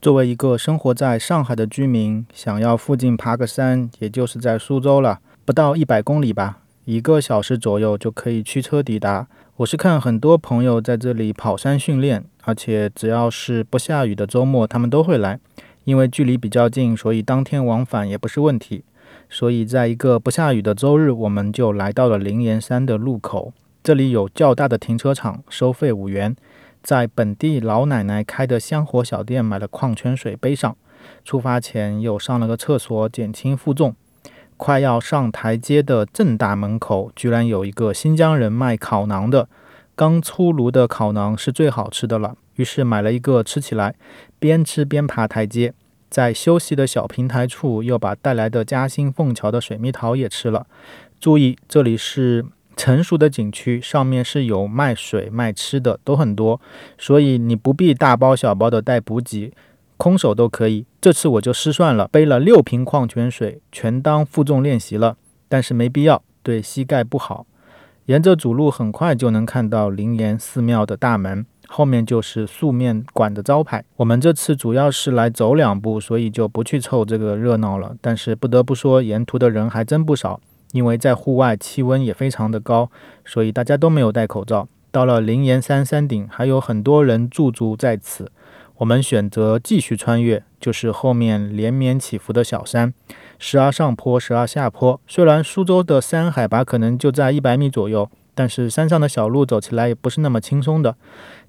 作为一个生活在上海的居民，想要附近爬个山，也就是在苏州了，不到一百公里吧，一个小时左右就可以驱车抵达。我是看很多朋友在这里跑山训练，而且只要是不下雨的周末，他们都会来，因为距离比较近，所以当天往返也不是问题。所以在一个不下雨的周日，我们就来到了灵岩山的路口，这里有较大的停车场，收费五元。在本地老奶奶开的香火小店买了矿泉水背上，出发前又上了个厕所减轻负重。快要上台阶的正大门口，居然有一个新疆人卖烤馕的，刚出炉的烤馕是最好吃的了。于是买了一个吃起来，边吃边爬台阶。在休息的小平台处，又把带来的嘉兴凤桥的水蜜桃也吃了。注意，这里是。成熟的景区上面是有卖水卖吃的，都很多，所以你不必大包小包的带补给，空手都可以。这次我就失算了，背了六瓶矿泉水，全当负重练习了，但是没必要，对膝盖不好。沿着主路很快就能看到灵岩寺庙的大门，后面就是素面馆的招牌。我们这次主要是来走两步，所以就不去凑这个热闹了。但是不得不说，沿途的人还真不少。因为在户外气温也非常的高，所以大家都没有戴口罩。到了灵岩山山顶，还有很多人驻足在此。我们选择继续穿越，就是后面连绵起伏的小山，时而上坡，时而下坡。虽然苏州的山海拔可能就在一百米左右，但是山上的小路走起来也不是那么轻松的。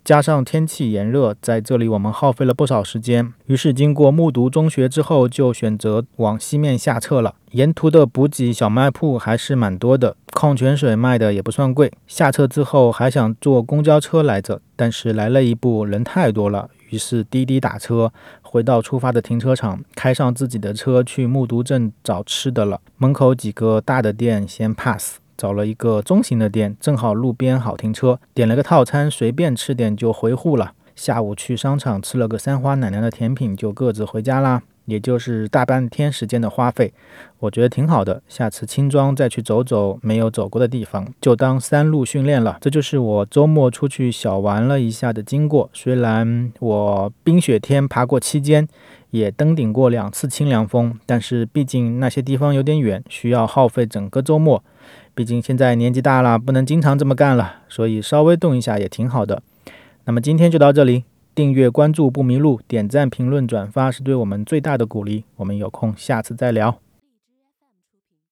加上天气炎热，在这里我们耗费了不少时间。于是经过木渎中学之后，就选择往西面下撤了。沿途的补给小卖铺还是蛮多的，矿泉水卖的也不算贵。下车之后还想坐公交车来着，但是来了一步人太多了，于是滴滴打车回到出发的停车场，开上自己的车去木渎镇找吃的了。门口几个大的店先 pass。找了一个中型的店，正好路边好停车，点了个套餐，随便吃点就回沪了。下午去商场吃了个三花奶奶的甜品，就各自回家啦。也就是大半天时间的花费，我觉得挺好的。下次轻装再去走走没有走过的地方，就当山路训练了。这就是我周末出去小玩了一下的经过。虽然我冰雪天爬过期间，也登顶过两次清凉峰，但是毕竟那些地方有点远，需要耗费整个周末。毕竟现在年纪大了，不能经常这么干了，所以稍微动一下也挺好的。那么今天就到这里，订阅关注不迷路，点赞评论转发是对我们最大的鼓励。我们有空下次再聊。